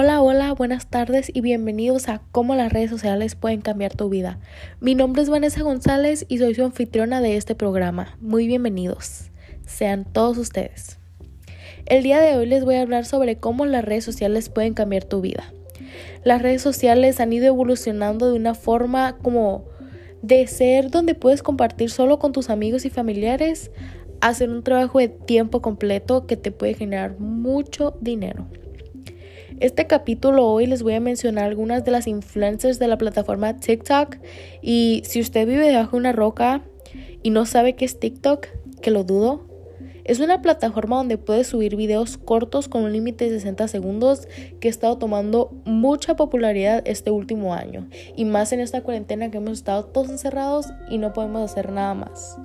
Hola, hola, buenas tardes y bienvenidos a Cómo las redes sociales pueden cambiar tu vida. Mi nombre es Vanessa González y soy su anfitriona de este programa. Muy bienvenidos. Sean todos ustedes. El día de hoy les voy a hablar sobre cómo las redes sociales pueden cambiar tu vida. Las redes sociales han ido evolucionando de una forma como de ser donde puedes compartir solo con tus amigos y familiares, hacer un trabajo de tiempo completo que te puede generar mucho dinero. Este capítulo hoy les voy a mencionar algunas de las influencers de la plataforma TikTok y si usted vive debajo de una roca y no sabe qué es TikTok, que lo dudo, es una plataforma donde puedes subir videos cortos con un límite de 60 segundos que ha estado tomando mucha popularidad este último año y más en esta cuarentena que hemos estado todos encerrados y no podemos hacer nada más.